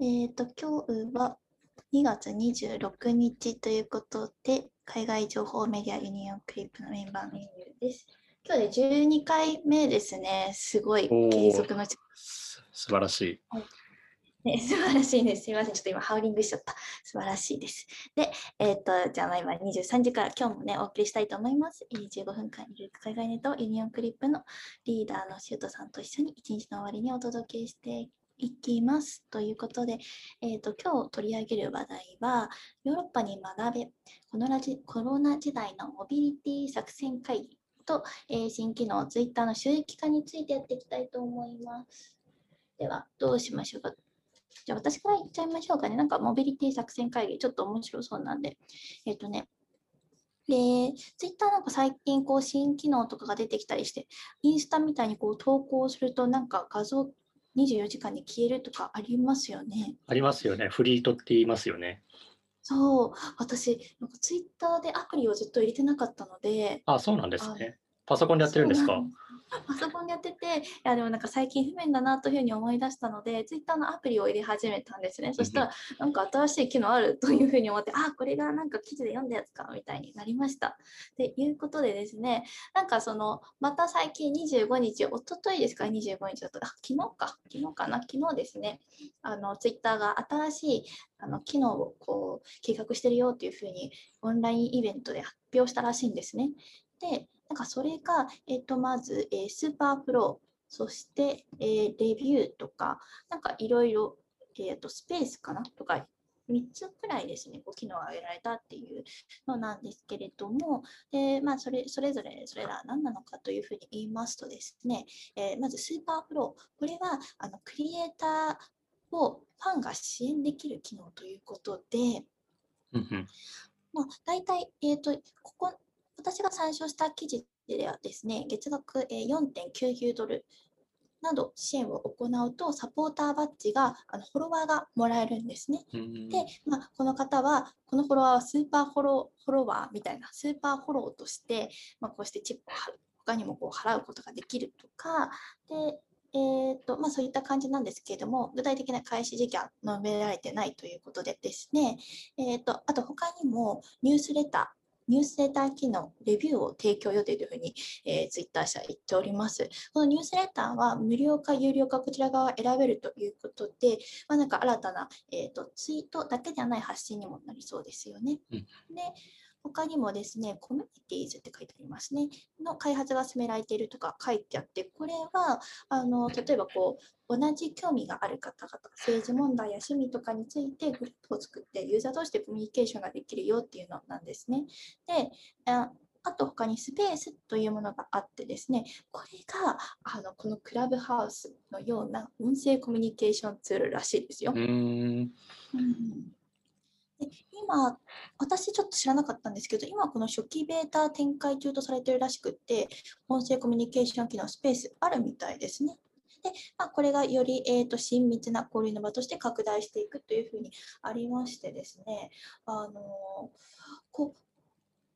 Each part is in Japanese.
えっ、と、今日は2月26日ということで、海外情報メディアユニオンクリップのメンバーメニューです。今日で12回目ですね。すごい継続の、す素晴らしい。ね、素晴らしいです。すみません。ちょっと今ハウリングしちゃった。素晴らしいです。で、えっ、と、じゃあまあ今23時から今日もね、お送りしたいと思います。えー15分間ゆるく海外ネットユニオンクリップのリーダーのシュートさんと一緒に一日の終わりにお届けしていきます。ということで、えっ、と、今日取り上げる話題は、ヨーロッパに学べ、このラジコロナ時代のモビリティ作戦会議と、えー新機能ツイッターの収益化についてやっていきたいと思います。では、どうしましょうか。じゃあ私から言っちゃいましょうかね。なんかモビリティ作戦会議、ちょっと面白そうなんで。えっ、とね、で、ツイッターなんか最近こう新機能とかが出てきたりして、インスタみたいにこう投稿するとなんか画像24時間で消えるとかありますよね。ありますよね。フリートって言いますよね。そう、私、なんかツイッターでアプリをずっと入れてなかったので、あ、そうなんですね。パソコンでやってるんですか？パソコンでやってて、いやでもなんか最近不便だなというふうに思い出したので、ツイッターのアプリを入れ始めたんですね。そしたら、なんか新しい機能あるというふうに思って、あ、これがなんか記事で読んだやつかみたいになりました。でいうことでですね、なんかその、また最近25日、おとといですか、25日だと、あ、昨日か、昨日かな、昨日ですね、あのツイッターが新しいあの機能をこう計画してるよっていうふうにオンラインイベントで発表したらしいんですね。で、なんかそれが、えっと、まず、えースーパープロ、そして、えーレビューとか、なんかいろいろ、えっと、スペースかな？とか、3つくらいですね、こう機能が挙げられたっていうのなんですけれども、でまあ、それそれぞれそれら何なのかというふうに言いますとですね、えーまずスーパーフォロー、これはあのクリエイターをファンが支援できる機能ということで、まあ、大体、えー、とここ私が参照した記事ではですね、月額えー4.99ドルなど支援を行うと、サポーターバッジが、あのフォロワーがもらえるんですね。うんで、まあ、この方は、このフォロワーはスーパーフォローフォロワーみたいな、スーパーフォローとして、まあ、こうしてチップを払う他にもこう払うことができるとか、でえーとまあ、そういった感じなんですけれども、具体的な開始時期は述べられてないということでですね、えー、とあと他にもニュースレター、ニュースレター機能、レビューを提供予定というふうに、えー、ツイッター社は言っております。このニュースレターは無料か有料かこちら側選べるということで、まあ、なんか新たな、えー、とツイートだけではない発信にもなりそうですよね。うんで他にもですね、コミュニティーズって書いてありますね。の開発が進められているとか書いてあって、これはあの例えばこう同じ興味がある方々、政治問題や趣味とかについてグループを作ってユーザー同士でコミュニケーションができるよっていうのなんですね。で、ああと他にスペースというものがあってですね、これがあのこのクラブハウスのような音声コミュニケーションツールらしいですようんで今、私ちょっと知らなかったんですけど、今この初期ベータ展開中とされてるらしくって、音声コミュニケーション機能スペースあるみたいですね。で、まあ、これがより、えー、と親密な交流の場として拡大していくというふうにありましてですね、あのこ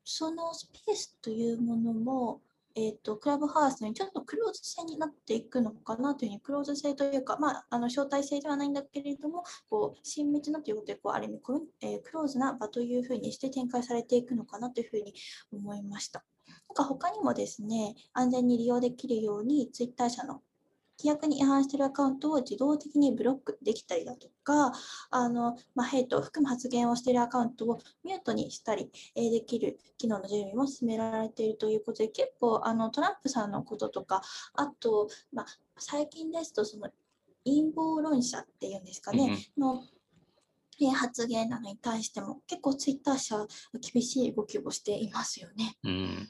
そのスペースというものも、えー、とクラブハウスにちょっとクローズ制になっていくのかなというふうに、クローズ制というか、まあ、あの招待制ではないんだけれども、こう親密なということでこう、ある意味コミえークローズな場というふうにして展開されていくのかなというふうに思いました。なんか他にもですね、安全に利用できるように、ツイッター社の規約に違反しているアカウントを自動的にブロックできたりだとか、あのまあ、ヘイトを含む発言をしているアカウントをミュートにしたりえーできる機能の準備も進められているということで、結構あのトランプさんのこととか、あと、まあ、最近ですとその陰謀論者っていうんですかね、のえー発言などに対しても結構ツイッター社は厳しい動きをしていますよね。うん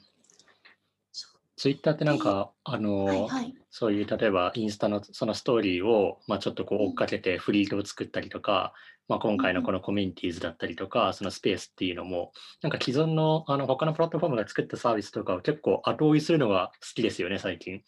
ツイッターってなんか、あの、はいはい。そういう例えばインスタのそのストーリーを、まあ、ちょっとこう追っかけてフリートを作ったりとか、まあ、今回のこのコミュニティーズだったりとか、そのスペースっていうのも、なんか既存のあの他のプラットフォームが作ったサービスとかを結構後追いするのが好きですよね、最近。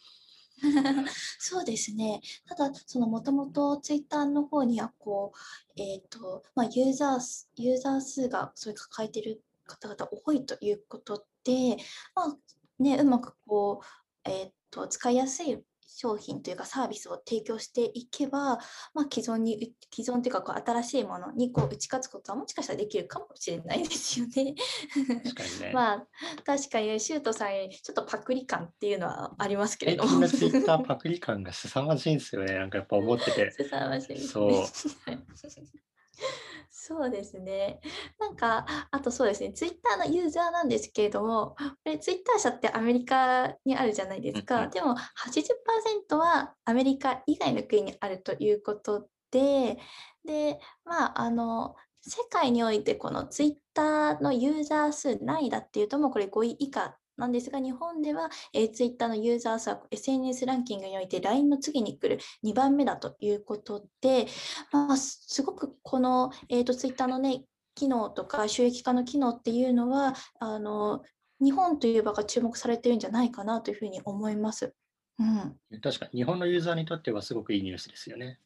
そうですね。ただ、そのもともとツイッターの方にはこう、えっ、と、まあ、ユーザー数、ユーザー数がそれ抱えている方々多いということで、まあ、ね、うまくこう、えっ、と、使いやすい商品というかサービスを提供していけば、まあ、既存に既存というかこう新しいものにこう打ち勝つことはもしかしたらできるかもしれないですよね。確かにね。まあ確かにシュートさんよりちょっとパクリ感っていうのはありますけれども。ツイッターパクリ感が凄まじいんですよね。なんかやっぱ思ってて。凄まじいそうね。そうですね。なんか、あとそうですね、ツイッターのユーザーなんですけれども、これツイッター社ってアメリカにあるじゃないですうんうか。んでも80%はアメリカ以外の国にあるということで、で、まあ、あの、世界においてこのツイッターのユーザー数何位だっていうと、もうこれ5位以下なんですが、日本では、えー、ツイッターのユーザー数は SNS ランキングにおいて LINE の次に来る2番目だということで、まあ、すすごくこの、えー、とツイッターのね、機能とか収益化の機能っていうのは、あの日本という場が注目されてるんじゃないかなというふうに思います。うん、確かに日本のユーザーにとってはすごくいいニュースですよね。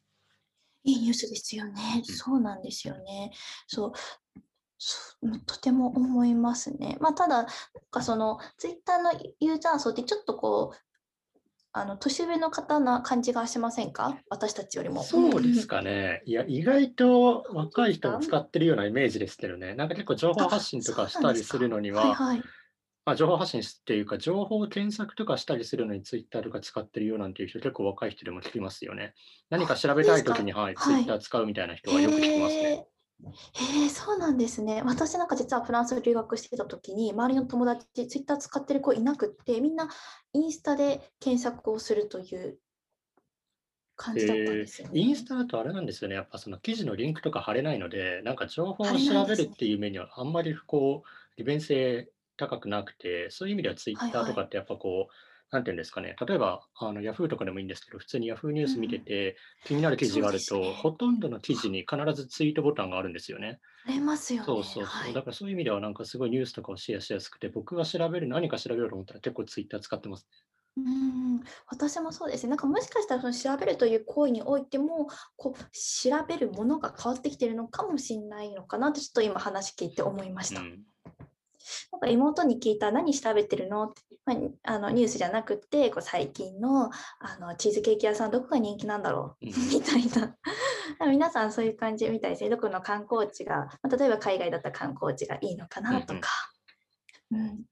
いいニュースですよね。そうなんですよね。そう。とても思いますね。まあ、ただ、なんかそのツイッターのユーザー層ってちょっとこう、あの年上の方な感じがしませんか？私たちよりも。そうですかね。いや、意外と若い人も使ってるようなイメージですけどね。なんか結構情報発信とかしたりするのには、はいはい。まあ、情報発信っていうか、情報検索とかしたりするのにツイッターとか使ってるよなんていう人、結構若い人でも聞きますよね。何か調べたいときに、はい、ツイはいッター使うみたいな人はよく聞きますね。へえ、そうなんですね。私なんか実はフランス留学してた時に、周りの友達、ツイッター使ってる子いなくって、みんなインスタで検索をするという感じだったんですよね。インスタだとあれなんですよね。やっぱその記事のリンクとか貼れないので、なんか情報を調べるっていう面にはあんまりこう、利便性高くなくて、そういう意味ではツイッターとかってやっぱこう、なんていうんですかね。例えば、あの、ヤフーとかでもいいんですけど、普通にヤフーニュース見てて、気になる記事があると、ねほとんどの記事に必ずツイートボタンがあるんですよね。ありますよね。そうそうそう。はいだからそういう意味ではなんかすごいニュースとかをシェアしやすくて、僕が調べる、何か調べようと思ったら結構ツイッター使ってます。うん、私もそうですね。なんかもしかしたらその調べるという行為においても、こう調べるものが変わってきてるのかもしれないのかなってちょっと今話聞いて思いました。うん。なんか妹に聞いた何調べてるの？って、まあ、あのニュースじゃなくてこう最近のあのチーズケーキ屋さんどこが人気なんだろう、うん。みたいな。皆さんそういう感じみたいですね。どこの観光地が、まあ、例えば海外だったら観光地がいいのかなとか。うん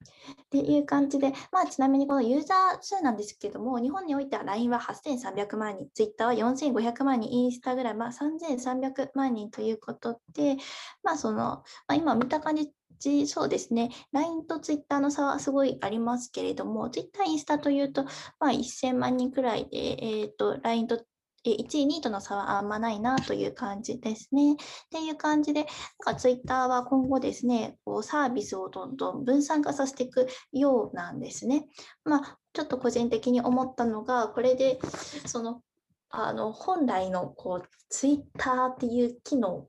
っていう感じで、まあ、ちなみにこのユーザー数なんですけども、日本においては LINE は8300万人、Twitter は4500万人、Instagram は3300万人ということで、まあそのまあ、今見た感じ、そうですね、LINE と Twitter の差はすごいありますけれども、Twitter、インスタというと、まあ、1000万人くらいで、えー、と LINE と1位、2位との差はあんまないなという感じですね。っていう感じで、なんか Twitter は今後ですね、こうサービスをどんどん分散化させていくようなんですね。まあ、ちょっと個人的に思ったのが、これで、その、あの本来のこう Twitter っていう機能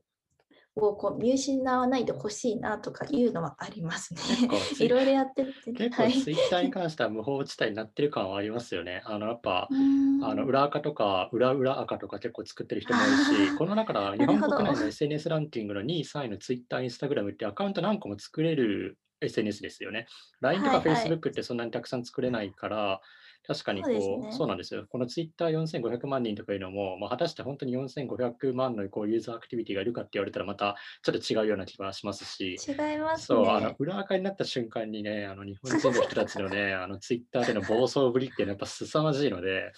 をこう見失わないでほしいなとかいうのはありますね。いろいろやってて、結構はいツイッターに関しては無法地帯になってる感はありますよね。あのやっぱ、あの裏垢とか裏裏垢とか結構作ってる人も多いし、この中から日本国内の SNS ランキングの2位、3位のツイッター、インスタグラムってアカウント何個も作れる SNS ですよね。LINE とかはいはい Facebook ってそんなにたくさん作れないから、確かにこうそうねなんですよ。このツイッター4500万人とかいうのも、まあ、果たして本当に4500万のこうユーザーアクティビティがいるかって言われたらまたちょっと違うような気がしますし、違いますそう、あのね。裏垢になった瞬間にね、あの日本人の人たちのね、あのツイッターでの暴走ぶりってやっぱ凄まじいので、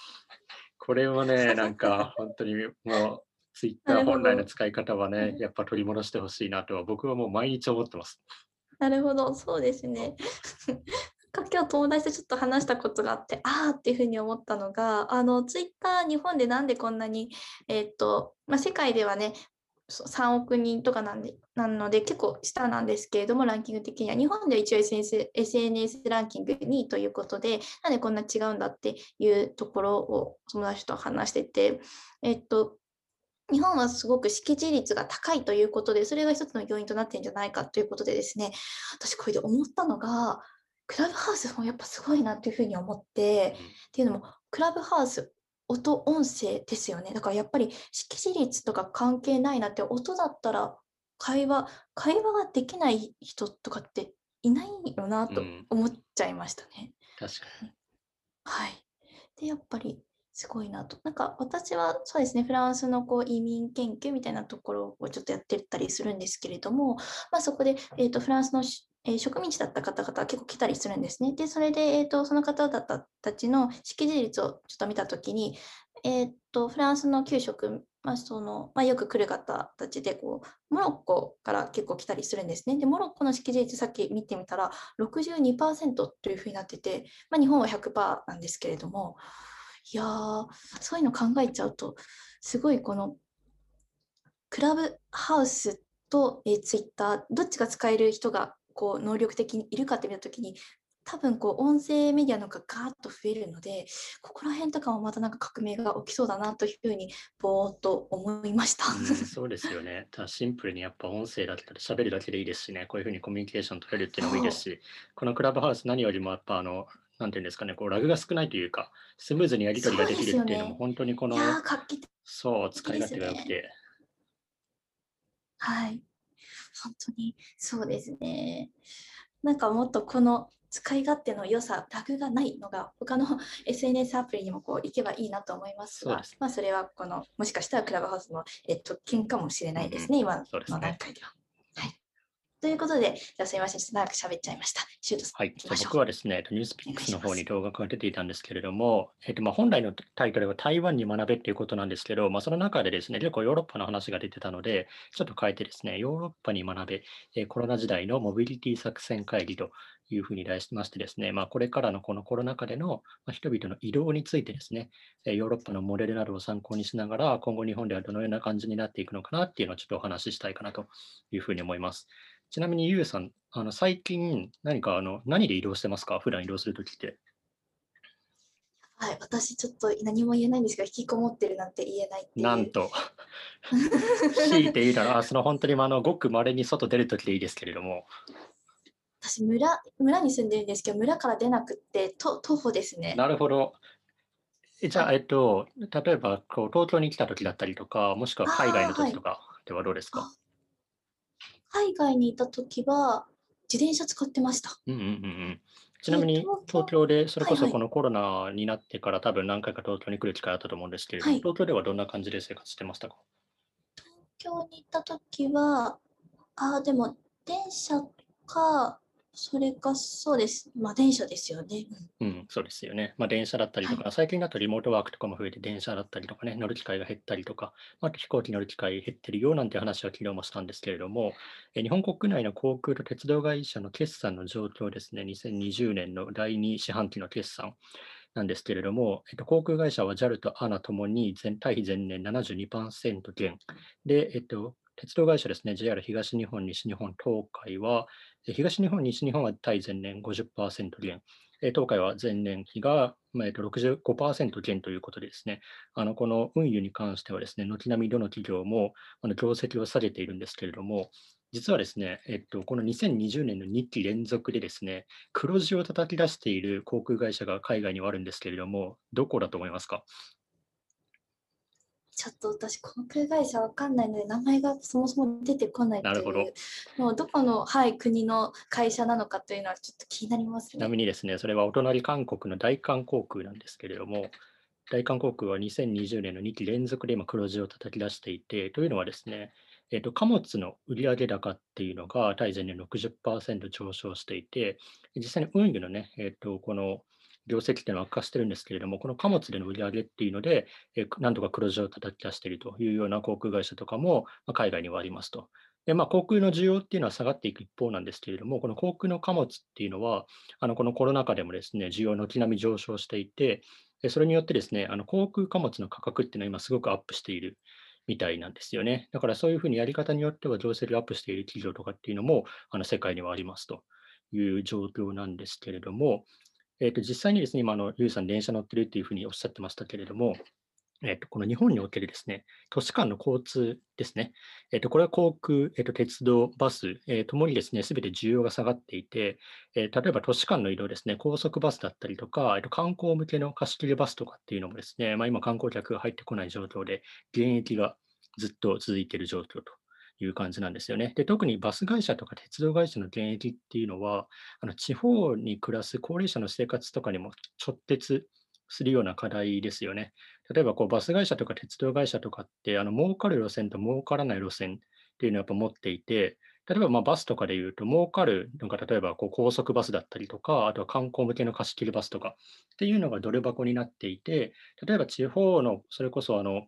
これはね、なんか本当にもうツイッター本来の使い方はねう、んやっぱ取り戻してほしいなとは僕はもう毎日思ってます。なるほど、そうですね。か今日友達とちょっと話したことがあって、あーっていうふうに思ったのが、あのツイッター日本でなんでこんなに、えーっとまあ、世界ではね、3億人とかなんでなので結構下なんですけれども、ランキング的には。日本では一応 SNS, SNS ランキング2位ということで、なんでこんな違うんだっていうところを友達と話してて、えっと、日本はすごく識字率が高いということで、それが一つの要因となってるんじゃないかということでですね、私これで思ったのが、クラブハウスもやっぱすごいなというふうに思って、っていうのも、クラブハウス、音、音声ですよね。だからやっぱり識字率とか関係ないなって、音だったら会話、会話ができない人とかっていないよなとうん思っちゃいましたね。確かに。はい。で、やっぱりすごいなと。なんか私はそうですね、フランスのこう移民研究みたいなところをちょっとやってたりするんですけれども、まあ、そこで、えーと、フランスのえー、植民地だった方々は結構来たりするんですね。で、それで、えーと、その方々たちの識字率をちょっと見たときに、えーと、フランスの給食、まあそのまあ、よく来る方たちでこう、モロッコから結構来たりするんですね。で、モロッコの識字率さっき見てみたら62%というふうになってて、まあ、日本は100%なんですけれども、いやー、そういうの考えちゃうと、すごいこのクラブハウスと、えー、ツイッター、どっちが使える人がこう能力的にいるかって見たときに、多分こう音声メディアのがガーッと増えるので、ここら辺とかもまたなんか革命が起きそうだなというふうにぼーっと思いました。うん、そうですよね。ただシンプルにやっぱ音声だったら喋るだけでいいですしね、こういうふうにコミュニケーション取れるっていうのもいいですし、このクラブハウス何よりもやっぱあのなんていうんですかね、こうラグが少ないというか、スムーズにやり取りができるっていうのも、本当にこの、そう、使い勝手が良くて。はい。本当にそうですね。なんかもっとこの使い勝手の良さ、ラグがないのが他の SNS アプリにもこう行けばいいなと思いますが、そまあそれはこのもしかしたらクラブハウスの、え特権かもしれないですね、うん、今の段階では。ということで、じゃあすみません、ちょっと長く喋っちゃいました。シュートはい、僕はですね、ニュースピックスの方に動画が出ていたんですけれども、えっとまあ、本来のタイトルは台湾に学べっていうことなんですけど、まあ、その中でですね、結構ヨーロッパの話が出てたので、ちょっと変えてですね、ヨーロッパに学べ、えコロナ時代のモビリティ作戦会議というふうに題しましてですね、まあ、これからのこのコロナ禍での人々の移動についてですね、ヨーロッパのモデルなどを参考にしながら、今後日本ではどのような感じになっていくのかなっていうのをちょっとお話ししたいかなというふうに思います。ちなみに、ゆうさん、あの最近何かあの何で移動してますか？普段移動するときって。はい、私ちょっと何も言えないんですが、引きこもってるなんて言えないなんと。強いて言うなら、その本当にあのごくまれに外出るときでいいですけれども。私村、村に住んでるんですけど、村から出なくてと徒歩ですね。なるほど。じゃあ、えっと、例えばこう東京に来たときだったりとか、もしくは海外のときとかではどうですか？海外にいた時は自転車使ってました。うんうんうんうん。ちなみに東京で、それこそこのコロナになってから多分何回か東京に来る機会あったと思うんですけれども、はい、東京ではどんな感じで生活してましたか？東京に行った時は、ああ、でも電車かそれかそうです。まあ、電車ですよね。うん、そうですよね。まあ、電車だったりとか、はい、最近だとリモートワークとかも増えて、電車だったりとかね、乗る機会が減ったりとか、まあ、飛行機乗る機会減ってるよなんて話は昨日もしたんですけれども、え日本国内の航空と鉄道会社の決算の状況ですね、2020年の第2四半期の決算。なんですけれども、えっと、航空会社は JAL と ANA ともに全対比前年72%減で、えっと、鉄道会社ですね、JR 東日本、西日本、東海は、東日本、西日本は対前年50%減、東海は前年比が65%減ということでですね、あのこの運輸に関してはですね、軒並みどの企業もあの業績を下げているんですけれども、実はですね、えっと、この2020年の2期連続でですね、黒字を叩き出している航空会社が海外にはあるんですけれども、どこだと思いますか？ちょっと私、航空会社わかんないので、名前がそもそも出てこないという、なるほど。もうどこの、はい、国の会社なのかというのはちょっと気になります、ね、ちなみにですね、それはお隣韓国の大韓航空なんですけれども、大韓航空は2020年の2期連続で今黒字を叩き出していて、というのはですね、えー、と貨物の売上高っていうのが対前年60%上昇していて、実際に運輸のね、えー、とこの業績っていうのは悪化してるんですけれども、この貨物での売り上げっていうので、えなんとか黒字を叩き出しているというような航空会社とかも、ま海外にはありますと。でまあ、航空の需要っていうのは下がっていく一方なんですけれども、この航空の貨物っていうのは、あのこのコロナ禍でもですね、需要の軒並み上昇していて、それによってですね、あの航空貨物の価格っていうのは今すごくアップしているみたいなんですよね。だからそういうふうにやり方によっては業績アップしている企業とかっていうのもあの世界にはありますという状況なんですけれども、えー、と実際にですね、今の、ゆうさん、電車乗ってるっていうふうにおっしゃってましたけれども、えー、とこの日本におけるですね、都市間の交通ですね、えー、とこれは航空、えー、と鉄道、バス、えー、ともにですね、すべて需要が下がっていて、えー、例えば都市間の移動ですね、高速バスだったりとか、えー、と観光向けの貸し切りバスとかっていうのもですね、まあ、今、観光客が入ってこない状況で、現役がずっと続いている状況と。いう感じなんですよね。で特にバス会社とか鉄道会社の現役っていうのは、あの地方に暮らす高齢者の生活とかにも直結するような課題ですよね。例えばこうバス会社とか鉄道会社とかってあの儲かる路線と儲からない路線っていうのをやっぱ持っていて、例えばまバスとかで言うと、儲かるのが例えばこう高速バスだったりとか、あとは観光向けの貸し切りバスとかっていうのがドル箱になっていて、例えば地方のそれこそあの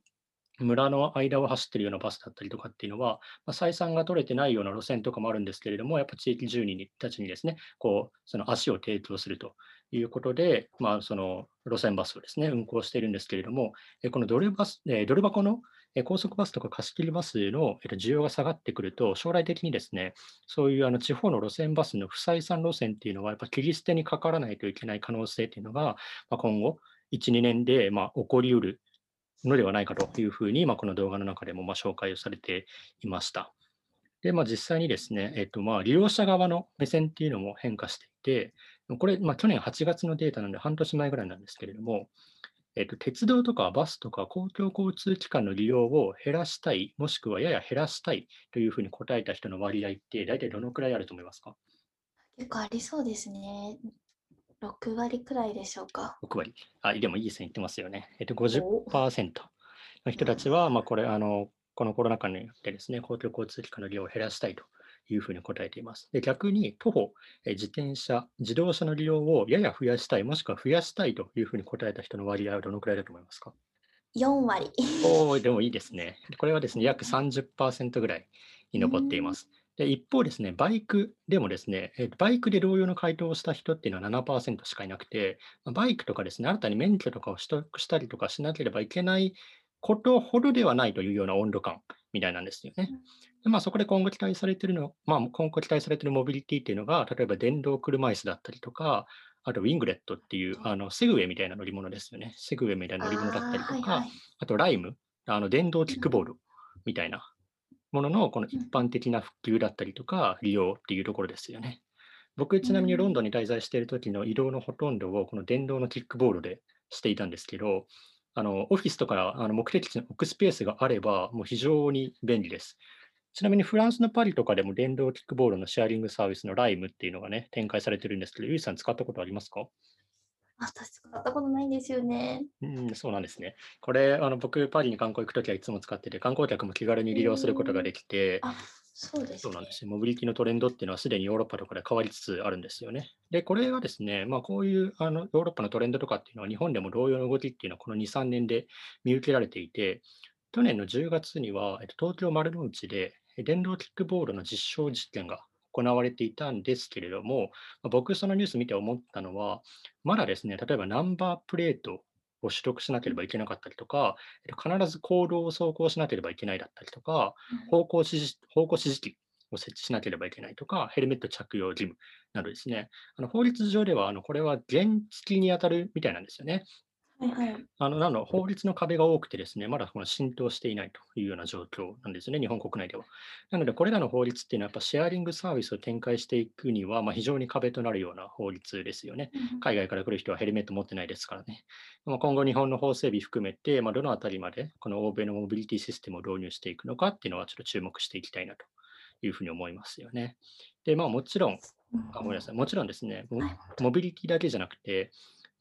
村の間を走っているようなバスだったりとかっていうのは、まあ、採算が取れてないような路線とかもあるんですけれども、やっぱ地域住人たちにですね、こう、その足を提供するということで、まあ、その路線バスをですね、運行しているんですけれども、このドルバス、ドル箱の高速バスとか貸し切りバスの需要が下がってくると、将来的にですね、そういうあの地方の路線バスの不採算路線っていうのは、やっぱ切り捨てにかからないといけない可能性っていうのが、まあ、今後、1、2年でまあ起こりうるのではないかというふうに、まあ、この動画の中でもま紹介をされていました。で、まあ、実際にですね、えっと、まあ利用者側の目線っていうのも変化していて、これ、ま、去年8月のデータなので半年前ぐらいなんですけれども、えっと、鉄道とかバスとか公共交通機関の利用を減らしたい、もしくはやや減らしたいというふうに答えた人の割合って、大体どのくらいあると思いますか？結構ありそうですね。6割くらいでしょうか？6割。あ、でもいい線いってますよね。えっと、50%の人たちは、まあ、これ、あの、このコロナ禍によってですね、公共交通機関の利用を減らしたいというふうに答えています。で逆に、徒歩、自転車、自動車の利用をやや増やしたい、もしくは増やしたいというふうに答えた人の割合はどのくらいだと思いますか ?4 割。おお、でもいいですね。これはですね、約30%ぐらいに 上っています。で一方ですね、バイクでもですね、バイクで同様の回答をした人っていうのは7%しかいなくて、バイクとかですね、新たに免許とかを取得したりとかしなければいけないことほどではないというような温度感みたいなんですよね。でまあ、そこで今後期待されているの、まあ、今後期待されているモビリティっていうのが、例えば電動車椅子だったりとか、あとウィングレットっていうあのセグウェイみたいな乗り物ですよね。セグウェイみたいな乗り物だったりとか、あはいはい、あとライム、あの電動キックボールみたいなもののこの一般的な普及だったりとか利用っていうところですよね。僕、ちなみにロンドンに滞在している時の移動のほとんどをこの電動のキックボールでしていたんですけど、あのオフィスとかあの目的地に置くスペースがあれば、もう非常に便利です。ちなみにフランスのパリとかでも電動キックボールのシェアリングサービスのライムっていうのがね、展開されてるんですけど、ゆいさん使ったことありますか？私使ったことないんですよね。うん、そうなんですね。これ、あの僕、パリに観光行くときはいつも使ってて、観光客も気軽に利用することができて、あ、そうです、そうなんですよ。モビリティのトレンドっていうのはすでにヨーロッパとかで変わりつつあるんですよね。で、これはですね、まあ、こういうあのヨーロッパのトレンドとかっていうのは、日本でも同様の動きっていうのはこの2、3年で見受けられていて、去年の10月には、えっと、東京丸の内で電動キックボールの実証実験が行われていたんですけれども、僕、そのニュース見て思ったのは、まだですね、例えばナンバープレートを取得しなければいけなかったりとか、必ず行動を走行しなければいけないだったりとか、方向指示方向指示器を設置しなければいけないとか、ヘルメット着用義務などですね、あの法律上ではあのこれは原付に当たるみたいなんですよね。はいはい。あのなの法律の壁が多くてですね、まだこの浸透していないというような状況なんですね、日本国内では。なので、これらの法律っていうのは、やっぱシェアリングサービスを展開していくには、まあ、非常に壁となるような法律ですよね。海外から来る人はヘルメット持ってないですからね。まあ、今後、日本の法整備含めて、まあ、どのあたりまでこの欧米のモビリティシステムを導入していくのかっていうのは、ちょっと注目していきたいなというふうに思いますよね。で、まあ、もちろん、あごめんなさい、もちろんですね、モビリティだけじゃなくて、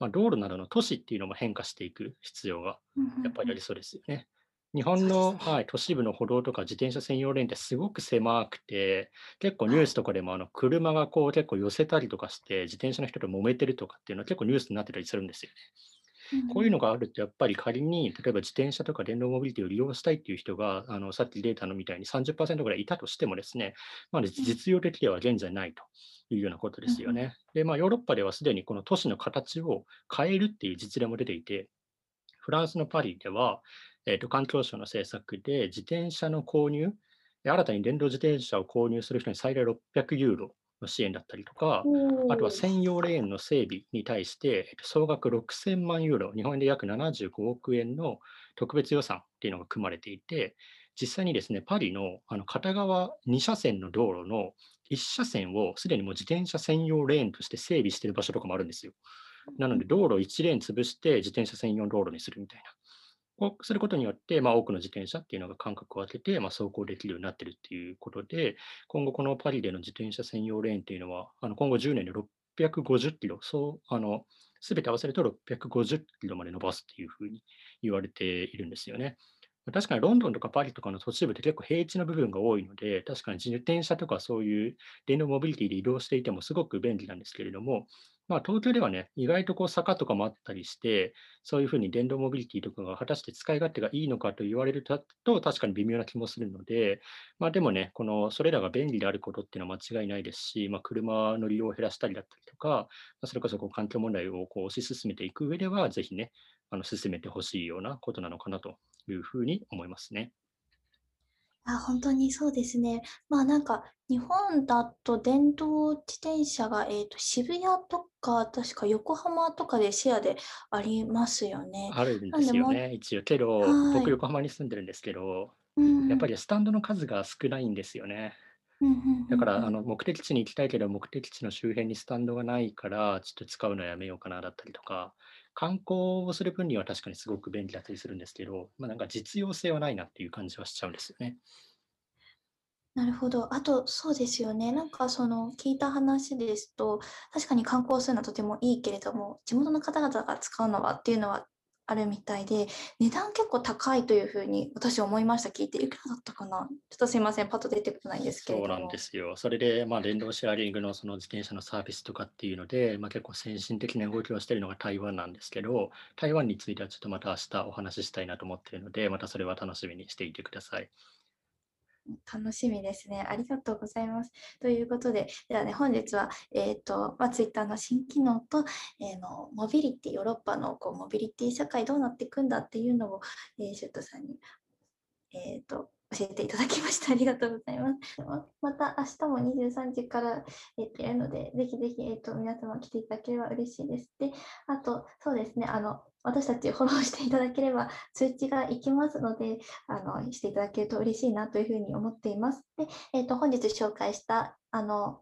まあ、道路などの都市っていうのも変化していく必要がやっぱりありそうですよね。日本の、はい、都市部の歩道とか自転車専用レーンってすごく狭くて、結構ニュースとかでもあの車がこう結構寄せたりとかして、自転車の人と揉めてるとかっていうのは結構ニュースになってたりするんですよね。こういうのがあると、やっぱり仮に、例えば自転車とか電動モビリティを利用したいっていう人が、あのさっきデータのみたいに30%ぐらいいたとしてもですね、まだ実用的では現在ないというようなことですよね。で、まあ、ヨーロッパではすでにこの都市の形を変えるっていう実例も出ていて、フランスのパリでは、えー、と環境省の政策で自転車の購入、新たに電動自転車を購入する人に最大600ユーロの支援だったりとか、あとは専用レーンの整備に対して、総額6000万ユーロ、日本円で約75億円の特別予算っていうのが組まれていて、実際にですね、パリのあの片側2車線の道路の1車線をすでにもう自転車専用レーンとして整備している場所とかもあるんですよ。なので、道路1レーン潰して自転車専用道路にするみたいな。こうすることによって、まあ、多くの自転車っていうのが間隔を空けて、まあ、走行できるようになってるっていうことで、今後このパリでの自転車専用レーンっていうのは、あの今後10年で650キロ、そうあのすべて合わせると650キロまで伸ばすっていうふうに言われているんですよね。確かにロンドンとかパリとかの都市部って結構平地の部分が多いので、確かに自転車とかそういう電動モビリティで移動していてもすごく便利なんですけれども、まあ、東京ではね、意外とこう坂とかもあったりして、そういうふうに電動モビリティとかが果たして使い勝手がいいのかと言われると、確かに微妙な気もするので、まあ、でもね、このそれらが便利であることっていうのは間違いないですし、まあ、車の利用を減らしたりだったりとか、それこそこう環境問題をこう推し進めていく上では、ぜひね、あの進めてほしいようなことなのかなというふうに思いますね。あ、本当にそうですね。まあ、なんか、日本だと電動自転車が、えっと、渋谷とか、確か横浜とかでシェアでありますよね。あるんでなんで、もうすよね、一応。けど、僕、はい。横浜に住んでるんですけど、うんうん。やっぱりスタンドの数が少ないんですよね。だからあの目的地に行きたいけど、目的地の周辺にスタンドがないから、ちょっと使うのやめようかなだったりとか、観光をする分には確かにすごく便利だったりするんですけど、まあ、なんか実用性はないなっていう感じはしちゃうんですよね。なるほど。あと、そうですよね。なんかその聞いた話ですと、確かに観光するのはとてもいいけれども、地元の方々が使うのはっていうのはあるみたいで、値段結構高いというふうに私思いました。聞いて、いくらだったかな？ちょっとすいません、パッと出てこないんですけどそうなんで。すよ。それで、まあ、電動シェアリングのその自転車のサービスとかっていうので、まあ、結構先進的な動きをしているのが台湾なんですけど、台湾についてはちょっとまた明日お話ししたいなと思っているので、またそれは楽しみにしていてください。楽しみですね。ありがとうございます。ということで、ではね、本日は、えっ、と、まあ、Twitter の新機能と、えーの、モビリティ、ヨーロッパのこうモビリティ社会どうなっていくんだっていうのを、えーシュットさんにえっと、教えていただきました。ありがとうございます。また明日も23時から、えっと、やるので、ぜひぜひ、えっと、皆様来ていただければ嬉しいです。で、あと、そうですね、あの、私たちフォローしていただければ通知がいきますので、あの、していただけると嬉しいなというふうに思っています。で、えっと、本日紹介した、あの、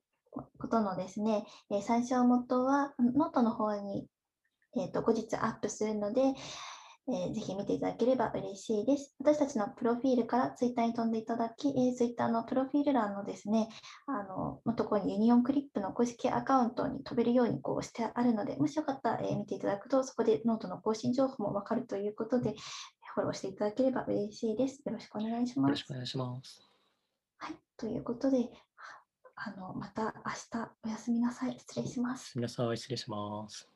ことのですね、えー参照元は、ノートの方に、えっと、後日アップするので、えーぜひ見ていただければ嬉しいです。私たちのプロフィールからツイッターに飛んでいただき、えー、ツイッターのプロフィール欄のですね、あの、のところにユニオンクリップの公式アカウントに飛べるようにこうしてあるので、もしよかったら、えー見ていただくと、そこでノートの更新情報もわかるということで、フォローしていただければ嬉しいです。よろしくお願いします。よろしくお願いします。はい。ということで、あの、また明日おやすみなさい。失礼します。皆さん、失礼します。